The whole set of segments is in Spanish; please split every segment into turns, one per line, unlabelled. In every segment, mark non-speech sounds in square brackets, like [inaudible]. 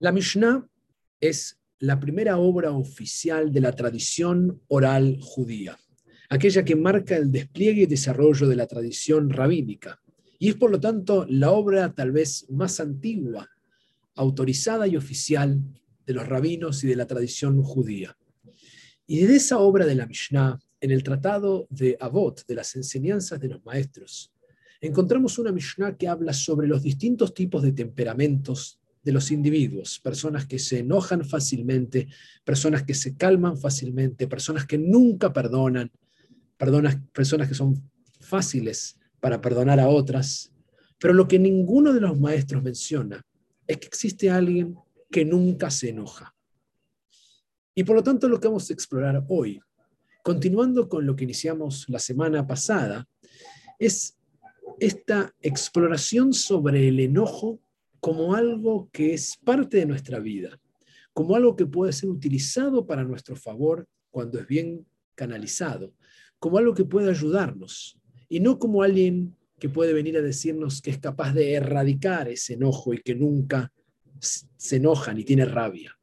La Mishnah es la primera obra oficial de la tradición oral judía, aquella que marca el despliegue y desarrollo de la tradición rabínica, y es por lo tanto la obra tal vez más antigua, autorizada y oficial de los rabinos y de la tradición judía. Y desde esa obra de la Mishnah, en el tratado de Avot, de las enseñanzas de los maestros, encontramos una Mishnah que habla sobre los distintos tipos de temperamentos de los individuos, personas que se enojan fácilmente, personas que se calman fácilmente, personas que nunca perdonan, personas que son fáciles para perdonar a otras. Pero lo que ninguno de los maestros menciona es que existe alguien que nunca se enoja. Y por lo tanto lo que vamos a explorar hoy, continuando con lo que iniciamos la semana pasada, es esta exploración sobre el enojo como algo que es parte de nuestra vida, como algo que puede ser utilizado para nuestro favor cuando es bien canalizado, como algo que puede ayudarnos y no como alguien que puede venir a decirnos que es capaz de erradicar ese enojo y que nunca se enoja ni tiene rabia.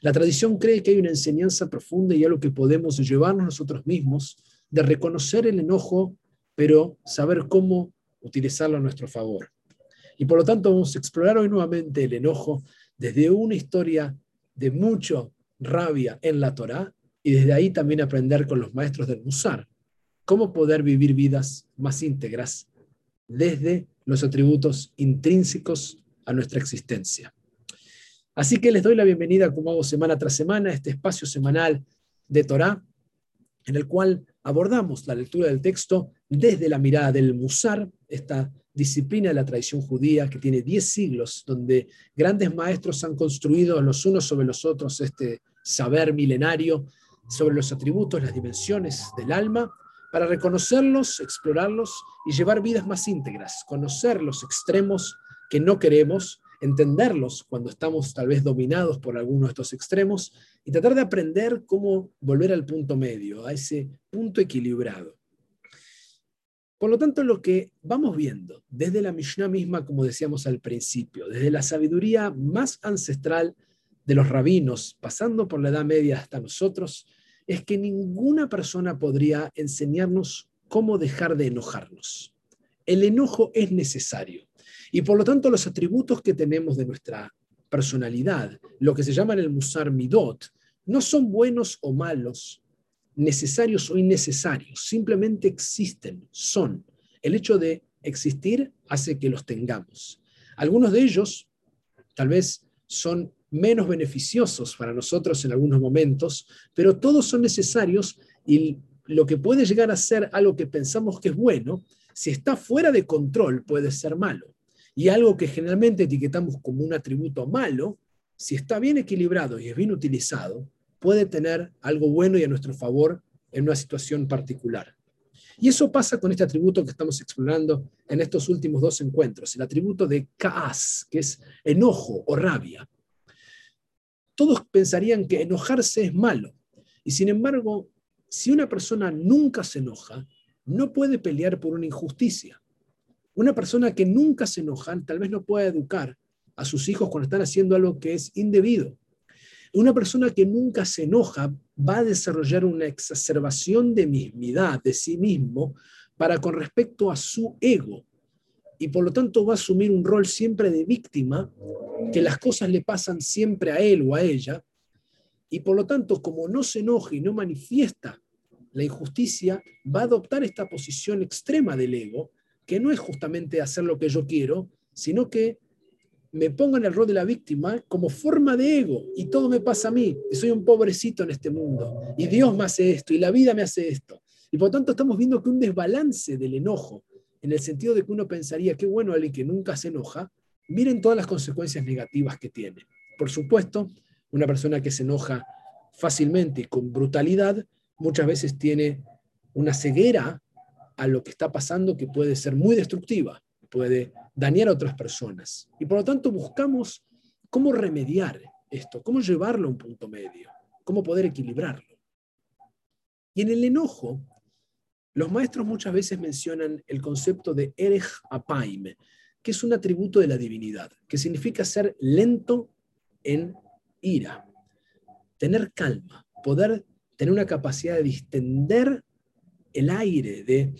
La tradición cree que hay una enseñanza profunda y algo que podemos llevarnos nosotros mismos de reconocer el enojo, pero saber cómo utilizarlo a nuestro favor. Y por lo tanto vamos a explorar hoy nuevamente el enojo desde una historia de mucho rabia en la Torá y desde ahí también aprender con los maestros del Musar cómo poder vivir vidas más íntegras desde los atributos intrínsecos a nuestra existencia. Así que les doy la bienvenida, como hago semana tras semana, a este espacio semanal de Torá, en el cual abordamos la lectura del texto desde la mirada del Musar, esta disciplina de la tradición judía que tiene 10 siglos, donde grandes maestros han construido los unos sobre los otros este saber milenario sobre los atributos, las dimensiones del alma, para reconocerlos, explorarlos y llevar vidas más íntegras, conocer los extremos que no queremos, entenderlos cuando estamos tal vez dominados por alguno de estos extremos y tratar de aprender cómo volver al punto medio, a ese punto equilibrado. Por lo tanto, lo que vamos viendo desde la Mishnah misma, como decíamos al principio, desde la sabiduría más ancestral de los rabinos, pasando por la Edad Media hasta nosotros, es que ninguna persona podría enseñarnos cómo dejar de enojarnos. El enojo es necesario y por lo tanto los atributos que tenemos de nuestra personalidad, lo que se llama en el Musar Midot, no son buenos o malos, necesarios o innecesarios, simplemente existen, son. El hecho de existir hace que los tengamos. Algunos de ellos tal vez son menos beneficiosos para nosotros en algunos momentos, pero todos son necesarios y lo que puede llegar a ser algo que pensamos que es bueno, si está fuera de control puede ser malo. Y algo que generalmente etiquetamos como un atributo malo, si está bien equilibrado y es bien utilizado, puede tener algo bueno y a nuestro favor en una situación particular. Y eso pasa con este atributo que estamos explorando en estos últimos dos encuentros, el atributo de kaas, que es enojo o rabia. Todos pensarían que enojarse es malo, y sin embargo, si una persona nunca se enoja, no puede pelear por una injusticia. Una persona que nunca se enoja tal vez no pueda educar a sus hijos cuando están haciendo algo que es indebido. Una persona que nunca se enoja va a desarrollar una exacerbación de mismidad, de sí mismo, para con respecto a su ego. Y por lo tanto va a asumir un rol siempre de víctima, que las cosas le pasan siempre a él o a ella. Y por lo tanto, como no se enoja y no manifiesta la injusticia, va a adoptar esta posición extrema del ego, que no es justamente hacer lo que yo quiero, sino que me pongo en el rol de la víctima como forma de ego y todo me pasa a mí y soy un pobrecito en este mundo y Dios me hace esto y la vida me hace esto. Y por tanto estamos viendo que un desbalance del enojo, en el sentido de que uno pensaría, qué bueno alguien que nunca se enoja, miren todas las consecuencias negativas que tiene. Por supuesto, una persona que se enoja fácilmente y con brutalidad muchas veces tiene una ceguera a lo que está pasando que puede ser muy destructiva, puede dañar a otras personas. Y por lo tanto buscamos cómo remediar esto, cómo llevarlo a un punto medio, cómo poder equilibrarlo. Y en el enojo, los maestros muchas veces mencionan el concepto de Erech Apaim, que es un atributo de la divinidad, que significa ser lento en ira. Tener calma, poder tener una capacidad de distender el aire, de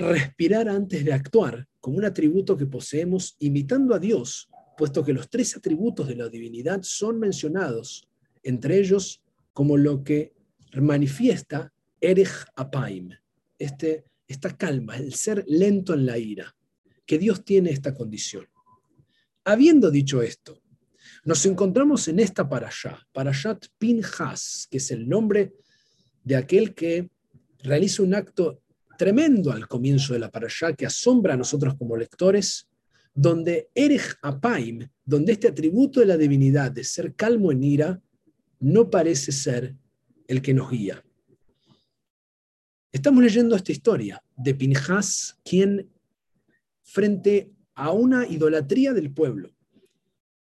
respirar antes de actuar, como un atributo que poseemos imitando a Dios, puesto que los tres atributos de la divinidad son mencionados, entre ellos como lo que manifiesta Erech Apaim, este, esta calma, el ser lento en la ira, que Dios tiene esta condición. Habiendo dicho esto, nos encontramos en esta parashá, parashat Pinhas, que es el nombre de aquel que realiza un acto tremendo al comienzo de la parashá que asombra a nosotros como lectores, donde Erech Apaim, donde este atributo de la divinidad de ser calmo en ira, no parece ser el que nos guía. Estamos leyendo esta historia de Pinhas, quien frente a una idolatría del pueblo,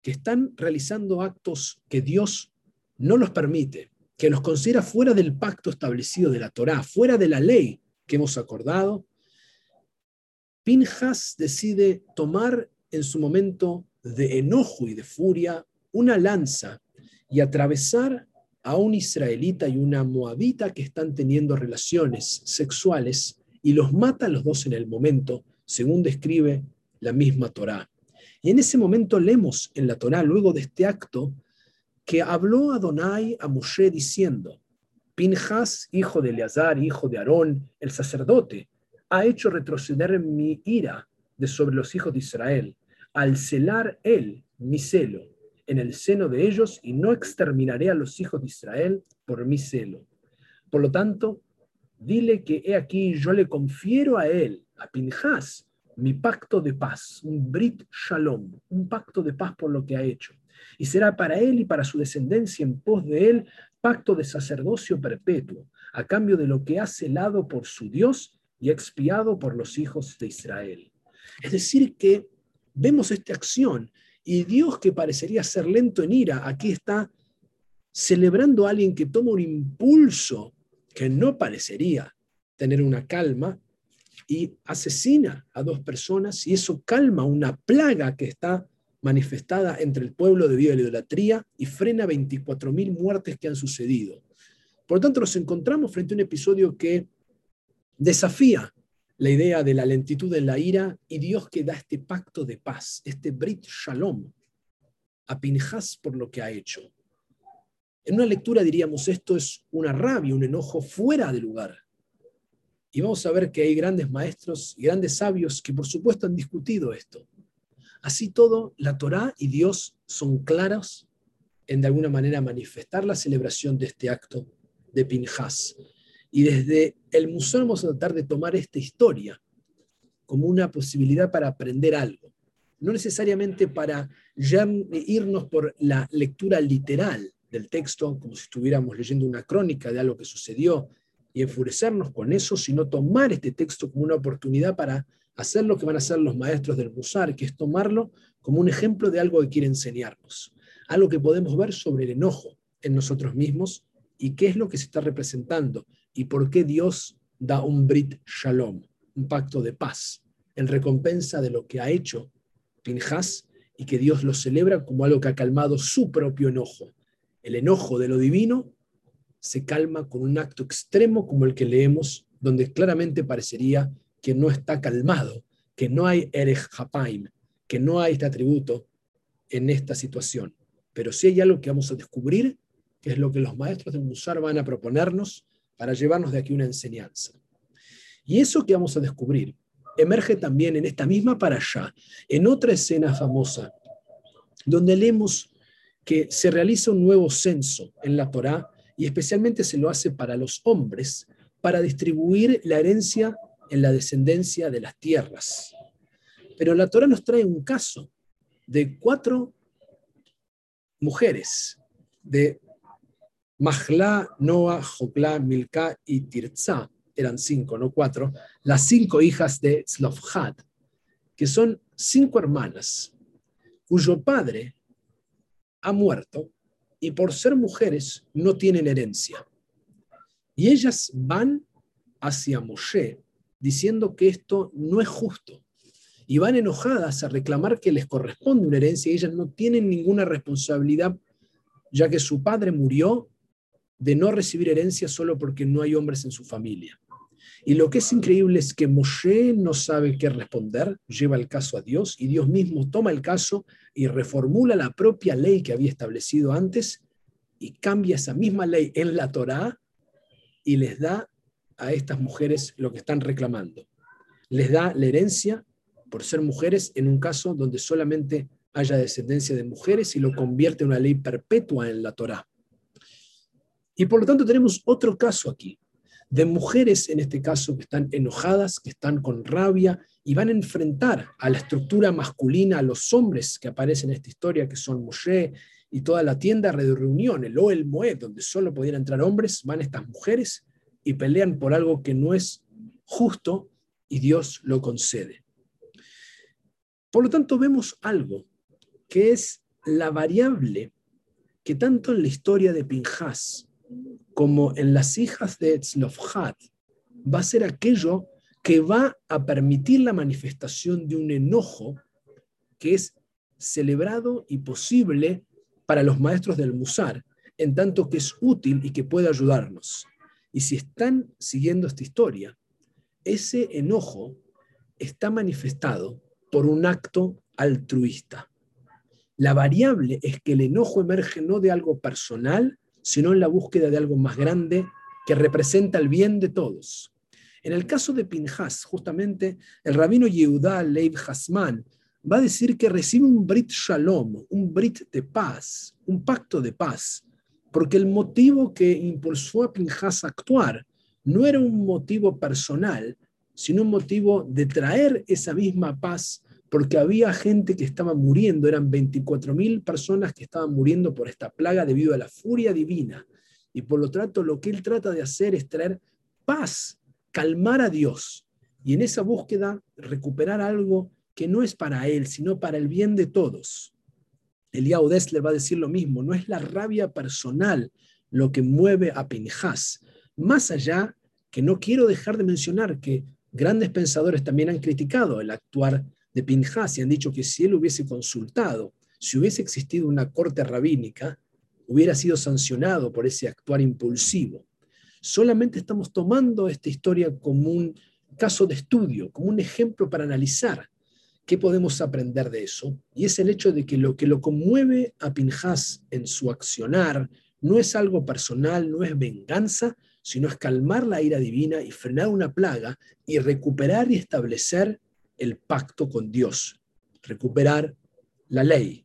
que están realizando actos que Dios no los permite, que los considera fuera del pacto establecido de la Torá, fuera de la ley que hemos acordado, Pinjas decide tomar en su momento de enojo y de furia una lanza y atravesar a un israelita y una moabita que están teniendo relaciones sexuales y los mata a los dos en el momento, según describe la misma Torá. Y en ese momento leemos en la Torá, luego de este acto, que habló Adonai a Moshe diciendo, Pinjas, hijo de Eleazar, hijo de Aarón, el sacerdote, ha hecho retroceder mi ira de sobre los hijos de Israel, al celar él mi celo en el seno de ellos y no exterminaré a los hijos de Israel por mi celo. Por lo tanto, dile que he aquí yo le confiero a él, a Pinjas, mi pacto de paz, un Brit Shalom, un pacto de paz por lo que ha hecho. Y será para él y para su descendencia en pos de él pacto de sacerdocio perpetuo, a cambio de lo que ha celado por su Dios y expiado por los hijos de Israel. Es decir, que vemos esta acción y Dios que parecería ser lento en ira, aquí está celebrando a alguien que toma un impulso que no parecería tener una calma y asesina a dos personas y eso calma una plaga que está manifestada entre el pueblo debido a la idolatría y frena 24.000 muertes que han sucedido. Por lo tanto, nos encontramos frente a un episodio que desafía la idea de la lentitud en la ira y Dios que da este pacto de paz, este Brit Shalom, a Pinjas por lo que ha hecho. En una lectura diríamos esto es una rabia, un enojo fuera de lugar. Y vamos a ver que hay grandes maestros y grandes sabios que por supuesto han discutido esto. Así todo, la Torá y Dios son claros en de alguna manera manifestar la celebración de este acto de Pinjas. Y desde el museo vamos a tratar de tomar esta historia como una posibilidad para aprender algo. No necesariamente para irnos por la lectura literal del texto, como si estuviéramos leyendo una crónica de algo que sucedió, y enfurecernos con eso, sino tomar este texto como una oportunidad para hacer lo que van a hacer los maestros del Musar, que es tomarlo como un ejemplo de algo que quiere enseñarnos, algo que podemos ver sobre el enojo en nosotros mismos y qué es lo que se está representando y por qué Dios da un Brit Shalom, un pacto de paz, en recompensa de lo que ha hecho Pinjas y que Dios lo celebra como algo que ha calmado su propio enojo. El enojo de lo divino se calma con un acto extremo como el que leemos, donde claramente parecería que no está calmado, que no hay Erech Hapaim, que no hay este atributo en esta situación. Pero sí hay algo que vamos a descubrir, que es lo que los maestros de Musar van a proponernos para llevarnos de aquí una enseñanza. Y eso que vamos a descubrir emerge también en esta misma allá, en otra escena famosa, donde leemos que se realiza un nuevo censo en la Torá y especialmente se lo hace para los hombres, para distribuir la herencia en la descendencia de las tierras. Pero la Torah nos trae un caso de cuatro mujeres, de Mahla, Noah, Jokla, Milka y Tirza, eran cinco, no cuatro, las cinco hijas de Slofhad, que son cinco hermanas, cuyo padre ha muerto y por ser mujeres no tienen herencia. Y ellas van hacia Moshe diciendo que esto no es justo y van enojadas a reclamar que les corresponde una herencia y ellas no tienen ninguna responsabilidad, ya que su padre murió de no recibir herencia solo porque no hay hombres en su familia. Y lo que es increíble es que Moshe no sabe qué responder, lleva el caso a Dios y Dios mismo toma el caso y reformula la propia ley que había establecido antes y cambia esa misma ley en la Torá y les da a estas mujeres lo que están reclamando. Les da la herencia por ser mujeres en un caso donde solamente haya descendencia de mujeres y lo convierte en una ley perpetua en la Torá. Y por lo tanto tenemos otro caso aquí, de mujeres en este caso que están enojadas, que están con rabia y van a enfrentar a la estructura masculina, a los hombres que aparecen en esta historia, que son Moshe y toda la tienda de reunión, el Oel Moed, donde solo podían entrar hombres, van estas mujeres y pelean por algo que no es justo y Dios lo concede. Por lo tanto, vemos algo que es la variable que tanto en la historia de Pinjas como en las hijas de Etzlofhat, va a ser aquello que va a permitir la manifestación de un enojo que es celebrado y posible para los maestros del Musar, en tanto que es útil y que puede ayudarnos. Y si están siguiendo esta historia, ese enojo está manifestado por un acto altruista. La variable es que el enojo emerge no de algo personal, sino en la búsqueda de algo más grande que representa el bien de todos. En el caso de Pinjas, justamente, el rabino Yehudá Leib Hasman va a decir que recibe un Brit Shalom, un Brit de paz, un pacto de paz, porque el motivo que impulsó a Pinjas a actuar no era un motivo personal, sino un motivo de traer esa misma paz porque había gente que estaba muriendo, eran 24.000 personas que estaban muriendo por esta plaga debido a la furia divina. Y por lo tanto, lo que él trata de hacer es traer paz, calmar a Dios. Y en esa búsqueda, recuperar algo que no es para él, sino para el bien de todos. Eliyahu Dessler va a decir lo mismo, no es la rabia personal lo que mueve a Pinjas. Más allá que no quiero dejar de mencionar que grandes pensadores también han criticado el actuar de Pinjas y han dicho que si él hubiese consultado, si hubiese existido una corte rabínica, hubiera sido sancionado por ese actuar impulsivo. Solamente estamos tomando esta historia como un caso de estudio, como un ejemplo para analizar qué podemos aprender de eso. Y es el hecho de que lo que lo conmueve a Pinjas en su accionar no es algo personal, no es venganza, sino es calmar la ira divina y frenar una plaga y recuperar y establecer el pacto con Dios, recuperar la ley.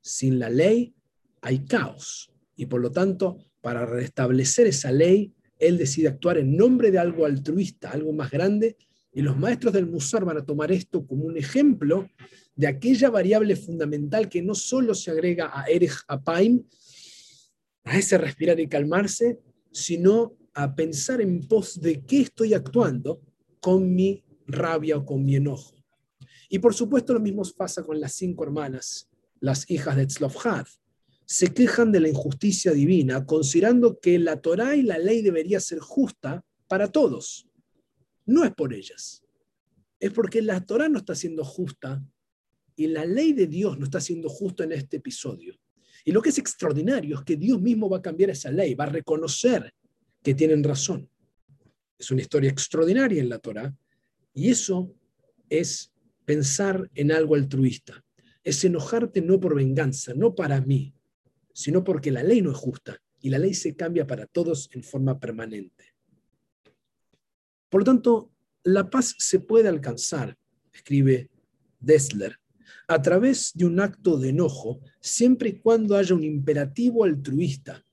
Sin la ley hay caos y por lo tanto, para restablecer esa ley, él decide actuar en nombre de algo altruista, algo más grande, y los maestros del Musar van a tomar esto como un ejemplo de aquella variable fundamental que no solo se agrega a Erech Apaim, a ese respirar y calmarse, sino a pensar en pos de qué estoy actuando con mi rabia o con mi enojo. Y por supuesto lo mismo pasa con las cinco hermanas, las hijas de Tzlofhad. Se quejan de la injusticia divina, considerando que la Torá y la ley debería ser justa para todos. No es por ellas. Es porque la Torá no está siendo justa y la ley de Dios no está siendo justa en este episodio. Y lo que es extraordinario es que Dios mismo va a cambiar esa ley, va a reconocer que tienen razón. Es una historia extraordinaria en la Torá y eso es pensar en algo altruista. Es enojarte no por venganza, no para mí, sino porque la ley no es justa y la ley se cambia para todos en forma permanente. Por lo tanto, la paz se puede alcanzar, escribe Dessler, a través de un acto de enojo, siempre y cuando haya un imperativo altruista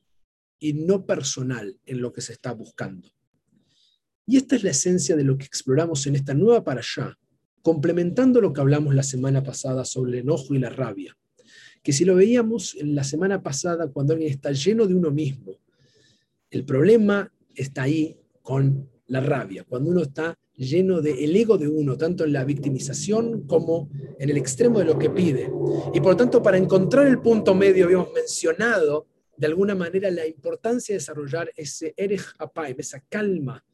y no personal en lo que se está buscando. Y esta es la esencia de lo que exploramos en esta nueva allá, complementando lo que hablamos la semana pasada sobre el enojo y la rabia. Que si lo veíamos en la semana pasada, cuando alguien está lleno de uno mismo, el problema está ahí con la rabia, cuando uno está lleno del ego de uno, tanto en la victimización como en el extremo de lo que pide. Y por tanto, para encontrar el punto medio, habíamos mencionado de alguna manera la importancia de desarrollar ese erech apaim, esa calma,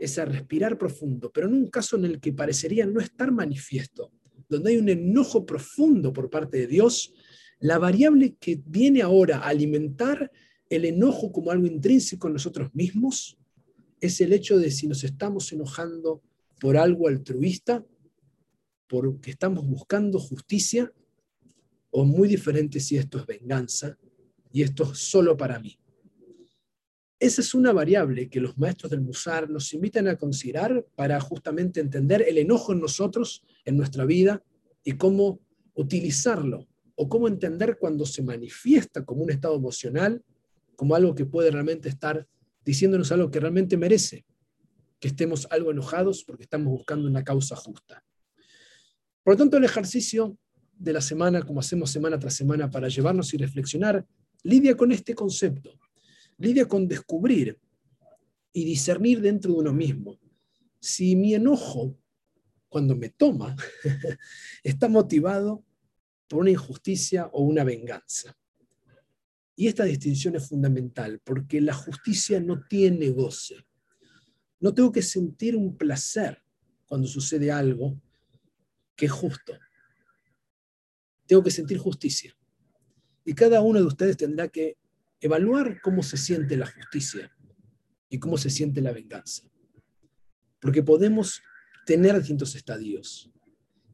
es a respirar profundo, pero en un caso en el que parecería no estar manifiesto donde hay un enojo profundo por parte de Dios, la variable que viene ahora a alimentar el enojo como algo intrínseco en nosotros mismos es el hecho de si nos estamos enojando por algo altruista, porque estamos buscando justicia, o muy diferente si esto es venganza y esto es solo para mí. Esa es una variable que los maestros del Musar nos invitan a considerar para justamente entender el enojo en nosotros, en nuestra vida, y cómo utilizarlo, o cómo entender cuando se manifiesta como un estado emocional, como algo que puede realmente estar diciéndonos algo que realmente merece, que estemos algo enojados porque estamos buscando una causa justa. Por lo tanto, el ejercicio de la semana, como hacemos semana tras semana para llevarnos y reflexionar, lidia con este concepto, lidia con descubrir y discernir dentro de uno mismo si mi enojo, cuando me toma, [laughs] está motivado por una injusticia o una venganza. Y esta distinción es fundamental porque la justicia no tiene goce. No tengo que sentir un placer cuando sucede algo que es justo. Tengo que sentir justicia. Y cada uno de ustedes tendrá que evaluar cómo se siente la justicia y cómo se siente la venganza. Porque podemos tener distintos estadios.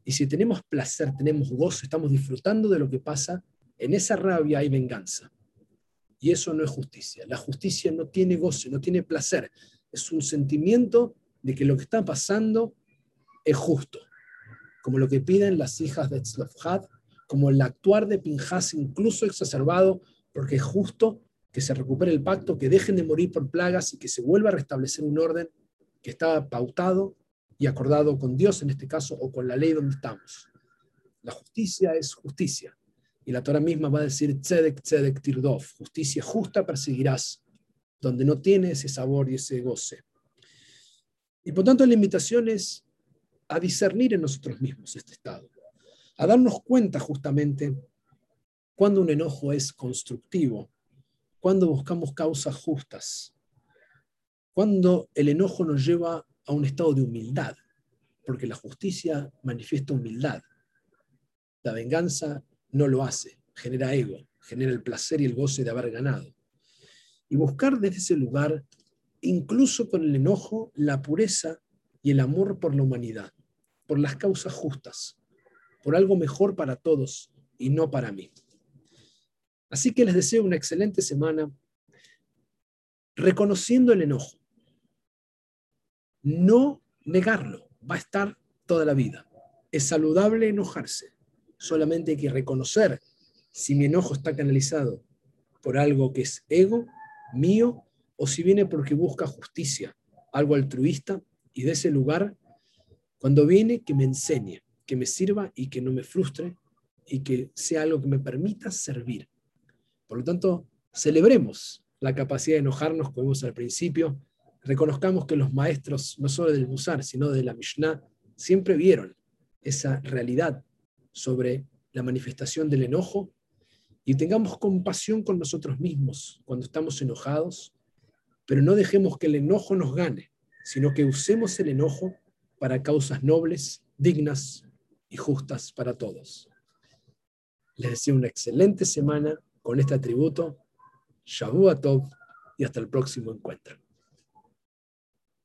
Y si tenemos placer, tenemos gozo, estamos disfrutando de lo que pasa, en esa rabia hay venganza. Y eso no es justicia. La justicia no tiene goce, no tiene placer. Es un sentimiento de que lo que está pasando es justo. Como lo que piden las hijas de Tzlofhad, como el actuar de Pinjas incluso exacerbado, porque es justo que se recupere el pacto, que dejen de morir por plagas y que se vuelva a restablecer un orden que estaba pautado y acordado con Dios en este caso o con la ley donde estamos. La justicia es justicia. Y la Torah misma va a decir, tzedek, tzedek, tirdov, justicia justa perseguirás, donde no tiene ese sabor y ese goce. Y por tanto la invitación es a discernir en nosotros mismos este estado, a darnos cuenta justamente cuando un enojo es constructivo, cuando buscamos causas justas, cuando el enojo nos lleva a un estado de humildad, porque la justicia manifiesta humildad, la venganza no lo hace, genera ego, genera el placer y el goce de haber ganado. Y buscar desde ese lugar, incluso con el enojo, la pureza y el amor por la humanidad, por las causas justas, por algo mejor para todos y no para mí. Así que les deseo una excelente semana reconociendo el enojo. No negarlo, va a estar toda la vida. Es saludable enojarse, solamente hay que reconocer si mi enojo está canalizado por algo que es ego, mío, o si viene porque busca justicia, algo altruista, y de ese lugar, cuando viene, que me enseñe, que me sirva y que no me frustre, y que sea algo que me permita servir. Por lo tanto, celebremos la capacidad de enojarnos, como vimos al principio, reconozcamos que los maestros, no solo del Musar, sino de la Mishnah, siempre vieron esa realidad sobre la manifestación del enojo y tengamos compasión con nosotros mismos cuando estamos enojados, pero no dejemos que el enojo nos gane, sino que usemos el enojo para causas nobles, dignas y justas para todos. Les deseo una excelente semana con este atributo. Shabu y hasta el próximo encuentro.